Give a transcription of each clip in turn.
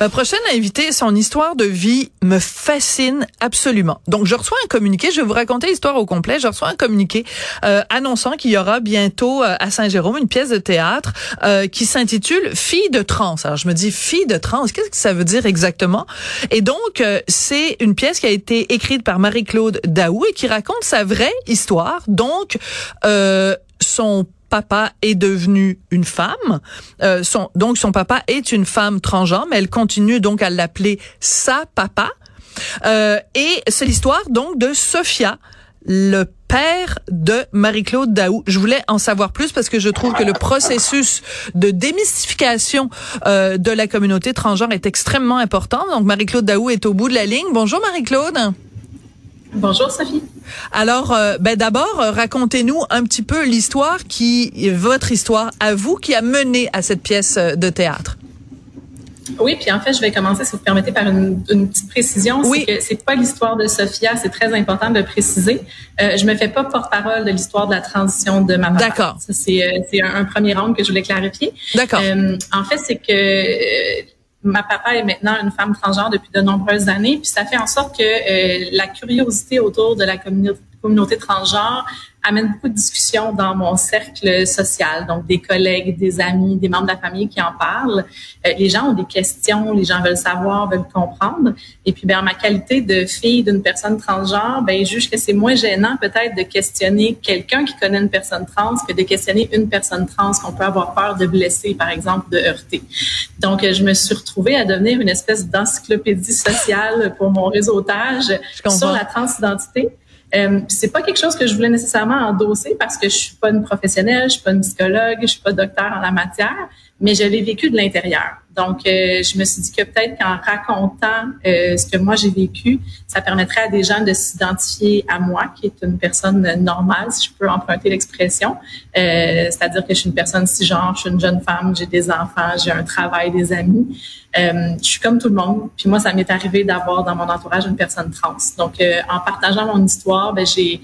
Ma prochaine invitée, son histoire de vie me fascine absolument. Donc, je reçois un communiqué. Je vais vous raconter l'histoire au complet. Je reçois un communiqué euh, annonçant qu'il y aura bientôt euh, à Saint-Jérôme une pièce de théâtre euh, qui s'intitule Fille de trans. Alors, je me dis fille de trans. Qu'est-ce que ça veut dire exactement? Et donc, euh, c'est une pièce qui a été écrite par Marie-Claude Daou et qui raconte sa vraie histoire. Donc, euh, son papa est devenu une femme. Euh, son, donc son papa est une femme transgenre, mais elle continue donc à l'appeler sa papa. Euh, et c'est l'histoire donc de Sophia, le père de Marie-Claude Daou. Je voulais en savoir plus parce que je trouve que le processus de démystification euh, de la communauté transgenre est extrêmement important. Donc Marie-Claude Daou est au bout de la ligne. Bonjour Marie-Claude. Bonjour Sophie. Alors, euh, ben d'abord, euh, racontez-nous un petit peu l'histoire qui, votre histoire à vous, qui a mené à cette pièce euh, de théâtre. Oui, puis en fait, je vais commencer, si vous permettez, par une, une petite précision. Oui. C'est que c'est pas l'histoire de Sophia, c'est très important de préciser. Euh, je me fais pas porte-parole de l'histoire de la transition de ma maman. D'accord. Ça, c'est un, un premier angle que je voulais clarifier. D'accord. Euh, en fait, c'est que ma papa est maintenant une femme transgenre depuis de nombreuses années, puis ça fait en sorte que euh, la curiosité autour de la communauté, communauté transgenre amène beaucoup de discussions dans mon cercle social, donc des collègues, des amis, des membres de la famille qui en parlent. Euh, les gens ont des questions, les gens veulent savoir, veulent comprendre. Et puis, ben, en ma qualité de fille d'une personne transgenre, ben, je juge que c'est moins gênant peut-être de questionner quelqu'un qui connaît une personne trans que de questionner une personne trans qu'on peut avoir peur de blesser, par exemple, de heurter. Donc, euh, je me suis retrouvée à devenir une espèce d'encyclopédie sociale pour mon réseautage sur la transidentité. Euh, c'est pas quelque chose que je voulais nécessairement endosser parce que je suis pas une professionnelle, je suis pas une psychologue, je suis pas docteur en la matière, mais je l'ai vécu de l'intérieur. Donc, euh, je me suis dit que peut-être qu'en racontant euh, ce que moi j'ai vécu, ça permettrait à des gens de s'identifier à moi, qui est une personne normale, si je peux emprunter l'expression. Euh, C'est-à-dire que je suis une personne cisgenre, je suis une jeune femme, j'ai des enfants, j'ai un travail, des amis. Euh, je suis comme tout le monde. Puis moi, ça m'est arrivé d'avoir dans mon entourage une personne trans. Donc, euh, en partageant mon histoire, ben, j'ai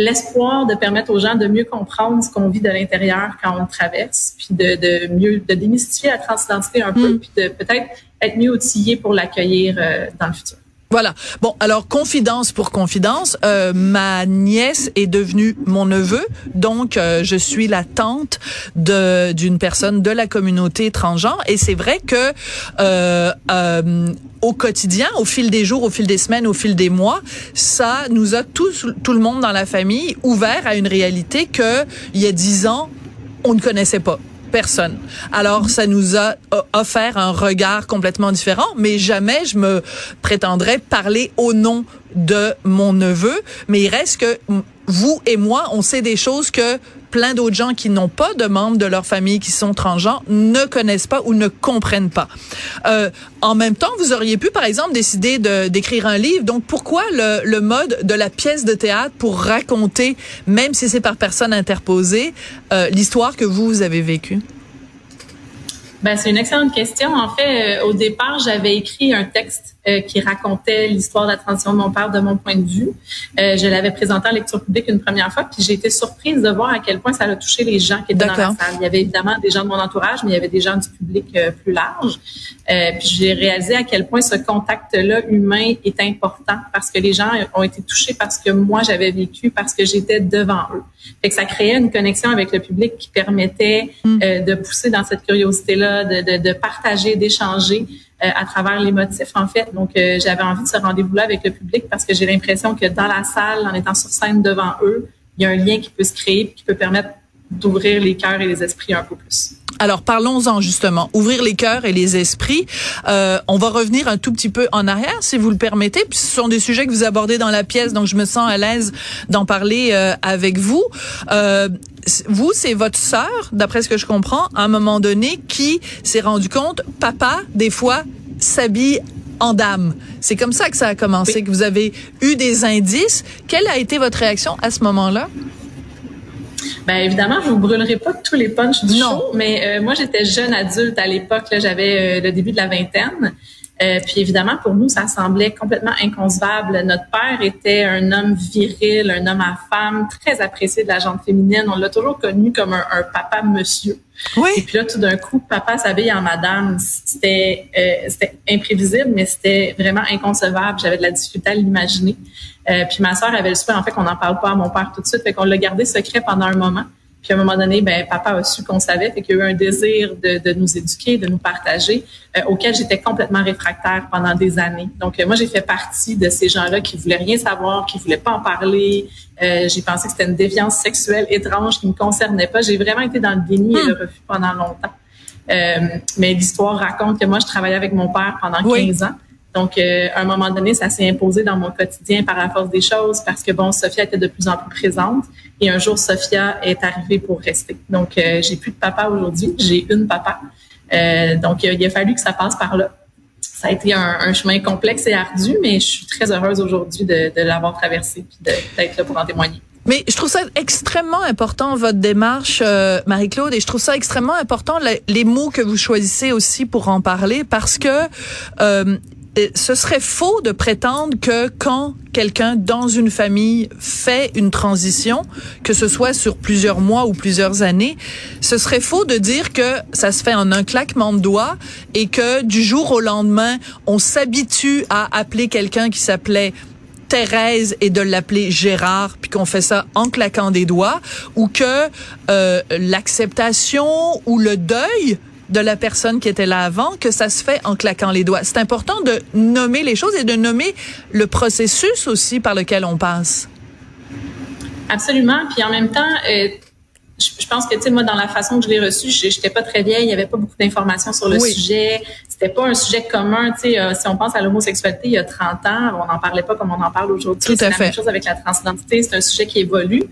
l'espoir de permettre aux gens de mieux comprendre ce qu'on vit de l'intérieur quand on le traverse, puis de, de mieux de démystifier la transidentité un peu, puis de peut-être être mieux outillé pour l'accueillir euh, dans le futur. Voilà. Bon, alors confidence pour confidence, euh, ma nièce est devenue mon neveu, donc euh, je suis la tante de d'une personne de la communauté transgenre, et c'est vrai que euh, euh, au quotidien, au fil des jours, au fil des semaines, au fil des mois, ça nous a tous, tout le monde dans la famille ouvert à une réalité que il y a dix ans on ne connaissait pas personne. Alors, ça nous a offert un regard complètement différent, mais jamais je me prétendrais parler au nom de mon neveu. Mais il reste que vous et moi, on sait des choses que plein d'autres gens qui n'ont pas de membres de leur famille qui sont transgenres ne connaissent pas ou ne comprennent pas. Euh, en même temps, vous auriez pu, par exemple, décider de- d'écrire un livre. Donc, pourquoi le, le mode de la pièce de théâtre pour raconter, même si c'est par personne interposée, euh, l'histoire que vous, vous avez vécue? Ben, c'est une excellente question. En fait, euh, au départ, j'avais écrit un texte euh, qui racontait l'histoire de la transition de mon père de mon point de vue. Euh, je l'avais présenté en lecture publique une première fois, puis j'ai été surprise de voir à quel point ça a touché les gens qui étaient dans la salle. Il y avait évidemment des gens de mon entourage, mais il y avait des gens du public euh, plus large. Euh, puis j'ai réalisé à quel point ce contact-là humain est important parce que les gens ont été touchés parce que moi j'avais vécu, parce que j'étais devant eux. Fait que ça créait une connexion avec le public qui permettait euh, de pousser dans cette curiosité-là, de, de, de partager, d'échanger à travers les motifs en fait. Donc euh, j'avais envie de ce rendez-vous-là avec le public parce que j'ai l'impression que dans la salle, en étant sur scène devant eux, il y a un lien qui peut se créer, qui peut permettre d'ouvrir les cœurs et les esprits un peu plus. Alors parlons-en justement, ouvrir les cœurs et les esprits. Euh, on va revenir un tout petit peu en arrière, si vous le permettez. Puis ce sont des sujets que vous abordez dans la pièce, donc je me sens à l'aise d'en parler euh, avec vous. Euh, vous, c'est votre sœur, d'après ce que je comprends, à un moment donné, qui s'est rendu compte, papa, des fois, s'habille en dame. C'est comme ça que ça a commencé, que vous avez eu des indices. Quelle a été votre réaction à ce moment-là? Ben évidemment, je vous brûlerai pas tous les punchs du show, mais euh, moi j'étais jeune adulte à l'époque, j'avais euh, le début de la vingtaine. Euh, puis évidemment, pour nous, ça semblait complètement inconcevable. Notre père était un homme viril, un homme à femme, très apprécié de la gente féminine. On l'a toujours connu comme un, papa monsieur. Oui. Et puis là, tout d'un coup, papa s'habille en madame. C'était euh, c'était imprévisible, mais c'était vraiment inconcevable. J'avais de la difficulté à l'imaginer. Euh, puis ma sœur avait le souhait, en fait, qu'on n'en parle pas à mon père tout de suite. Fait qu'on l'a gardé secret pendant un moment. Puis à un moment donné, ben papa a su qu'on savait, fait qu'il y a eu un désir de, de nous éduquer, de nous partager, euh, auquel j'étais complètement réfractaire pendant des années. Donc euh, moi, j'ai fait partie de ces gens-là qui voulaient rien savoir, qui voulaient pas en parler. Euh, j'ai pensé que c'était une déviance sexuelle étrange qui me concernait pas. J'ai vraiment été dans le déni et le hmm. refus pendant longtemps. Euh, mais l'histoire raconte que moi, je travaillais avec mon père pendant 15 ans. Donc, euh, à un moment donné, ça s'est imposé dans mon quotidien par la force des choses parce que, bon, Sophia était de plus en plus présente. Et un jour, Sophia est arrivée pour rester. Donc, euh, j'ai plus de papa aujourd'hui. J'ai une papa. Euh, donc, il a fallu que ça passe par là. Ça a été un, chemin complexe et ardu, mais je suis très heureuse aujourd'hui de, l'avoir traversé et d'être là pour en témoigner. Mais je trouve ça extrêmement important, votre démarche, Marie-Claude, et je trouve ça extrêmement important, les, mots que vous choisissez aussi pour en parler, parce que ce serait faux de prétendre que quand quelqu'un dans une famille fait une transition, que ce soit sur plusieurs mois ou plusieurs années, ce serait faux de dire que ça se fait en un claquement de doigts et que du jour au lendemain, on s'habitue à appeler quelqu'un qui s'appelait Thérèse et de l'appeler Gérard, puis qu'on fait ça en claquant des doigts, ou que euh, l'acceptation ou le deuil de la personne qui était là avant que ça se fait en claquant les doigts. C'est important de nommer les choses et de nommer le processus aussi par lequel on passe. Absolument. Puis en même temps, euh, je, pense que, tu sais, moi, dans la façon que je l'ai reçu, j'étais pas très vieille, il y avait pas beaucoup d'informations sur le sujet. C'était pas un sujet commun, tu sais. Euh, si on pense à l'homosexualité il y a 30 ans, on n'en parlait pas comme on en parle aujourd'hui. C'est la même chose avec la transidentité, c'est un sujet qui évolue.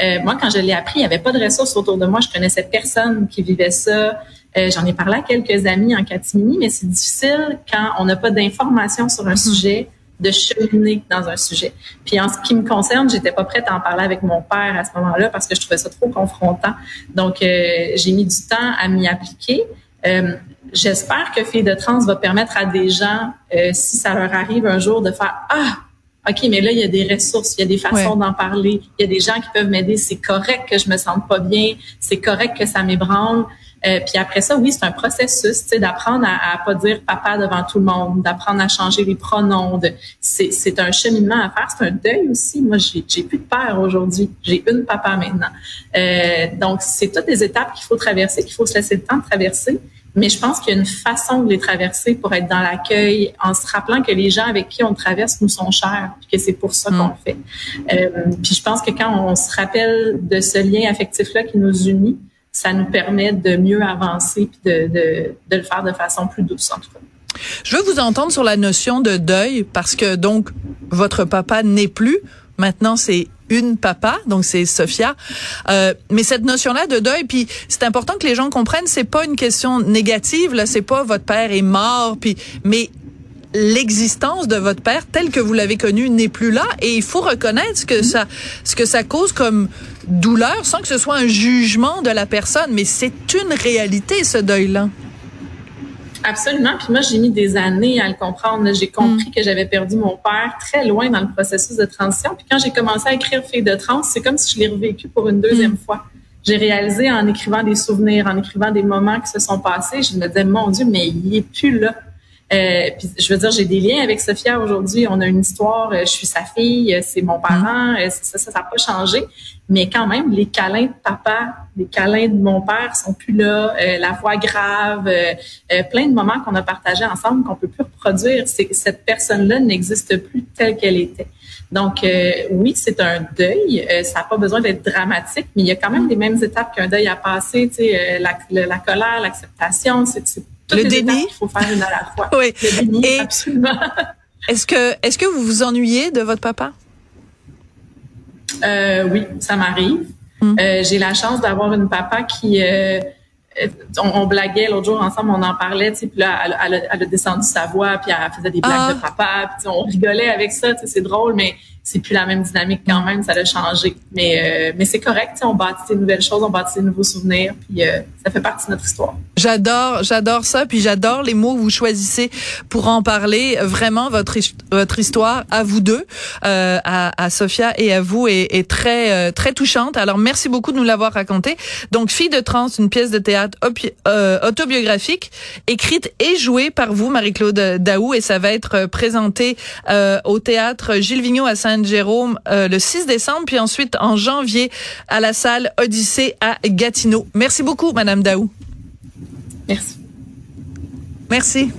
Euh, moi, quand je l'ai appris, il y avait pas de ressources autour de moi. Je connaissais personne qui vivait ça. Euh, j'en ai parlé à quelques amis en catimini, mais c'est difficile quand on n'a pas d'informations sur un mm-hmm. sujet de cheminer dans un sujet. Puis en ce qui me concerne, j'étais pas prête à en parler avec mon père à ce moment-là parce que je trouvais ça trop confrontant. Donc euh, j'ai mis du temps à m'y appliquer. Euh, J'espère que Fille de trans va permettre à des gens, euh, si ça leur arrive un jour, de faire ah OK, mais là, il y a des ressources, il y a des façons d'en parler, il y a des gens qui peuvent m'aider. C'est correct que je me sente pas bien, c'est correct que ça m'ébranle. Euh, puis après ça, oui, c'est un processus, tu sais, d'apprendre à, à pas dire papa devant tout le monde, d'apprendre à changer les pronoms. c'est, un cheminement à faire, c'est un deuil aussi. Moi, j'ai, j'ai plus de père aujourd'hui, j'ai une papa maintenant. Euh, donc, c'est toutes des étapes qu'il faut traverser, qu'il faut se laisser le temps de traverser. Mais je pense qu'il y a une façon de les traverser pour être dans l'accueil, en se rappelant que les gens avec qui on traverse nous sont chers, puis que c'est pour ça qu'on mm. le fait. Euh, puis je pense que quand on se rappelle de ce lien affectif-là qui nous unit, ça nous permet de mieux avancer puis de, de, de le faire de façon plus douce en tout cas. Je veux vous entendre sur la notion de deuil parce que donc votre papa n'est plus. Maintenant, c'est une papa, donc c'est Sophia. Euh, mais cette notion-là de deuil, puis c'est important que les gens comprennent, c'est pas une question négative. Là, c'est pas votre père est mort, puis mais l'existence de votre père tel que vous l'avez connu n'est plus là et il faut reconnaître ce que mm-hmm. ça ce que ça cause comme douleur sans que ce soit un jugement de la personne mais c'est une réalité ce deuil là. Absolument. Puis moi, j'ai mis des années à le comprendre. J'ai compris mm. que j'avais perdu mon père très loin dans le processus de transition. Puis quand j'ai commencé à écrire Fille de trans, c'est comme si je l'ai revécu pour une deuxième mm. fois. J'ai réalisé en écrivant des souvenirs, en écrivant des moments qui se sont passés, je me disais, mon Dieu, mais il est plus là. Euh, puis je veux dire, j'ai des liens avec Sophia aujourd'hui. On a une histoire. Euh, je suis sa fille, euh, c'est mon parent. Ça, ça, n'a pas changé. Mais quand même, les câlins de papa, les câlins de mon père sont plus là. la voix grave, plein de moments qu'on a partagés ensemble qu'on peut plus reproduire. Cette personne-là n'existe plus telle qu'elle était. Donc, euh, oui, c'est un deuil. Euh, ça n'a pas besoin d'être dramatique, mais il y a quand même les mêmes étapes qu'un deuil à passer. Tu sais, la, la, colère, l'acceptation, c'est le déni. Il faut faire une à la fois. oui. Le déni, absolument. Est-ce que, est-ce que vous vous ennuyez de votre papa? Euh, oui, ça m'arrive. Hmm. Euh, j'ai la chance d'avoir une papa qui, euh, on, blaguait l'autre jour ensemble, on en parlait, puis là, elle, a descendu sa voix, puis elle faisait des blagues ah. de papa, puis on rigolait avec ça, c'est drôle, mais c'est plus la même dynamique quand même, ça a changé. Mais, euh, mais c'est correct, on bâtit des nouvelles choses, on bâtit des nouveaux souvenirs, puis euh, ça fait partie de notre histoire. J'adore, j'adore ça, puis j'adore les mots que vous choisissez pour en parler. Vraiment, votre votre histoire à vous deux, euh, à, à Sophia et à vous, est, est très euh, très touchante. Alors merci beaucoup de nous l'avoir raconté. Donc, Fille de trans, une pièce de théâtre autobiographique, écrite et jouée par vous, Marie-Claude Daou, et ça va être présenté au théâtre Gilles Vigneault à Saint jérôme euh, le 6 décembre, puis ensuite en janvier à la salle Odyssée à Gatineau. Merci beaucoup, Madame Daou. Merci. Merci.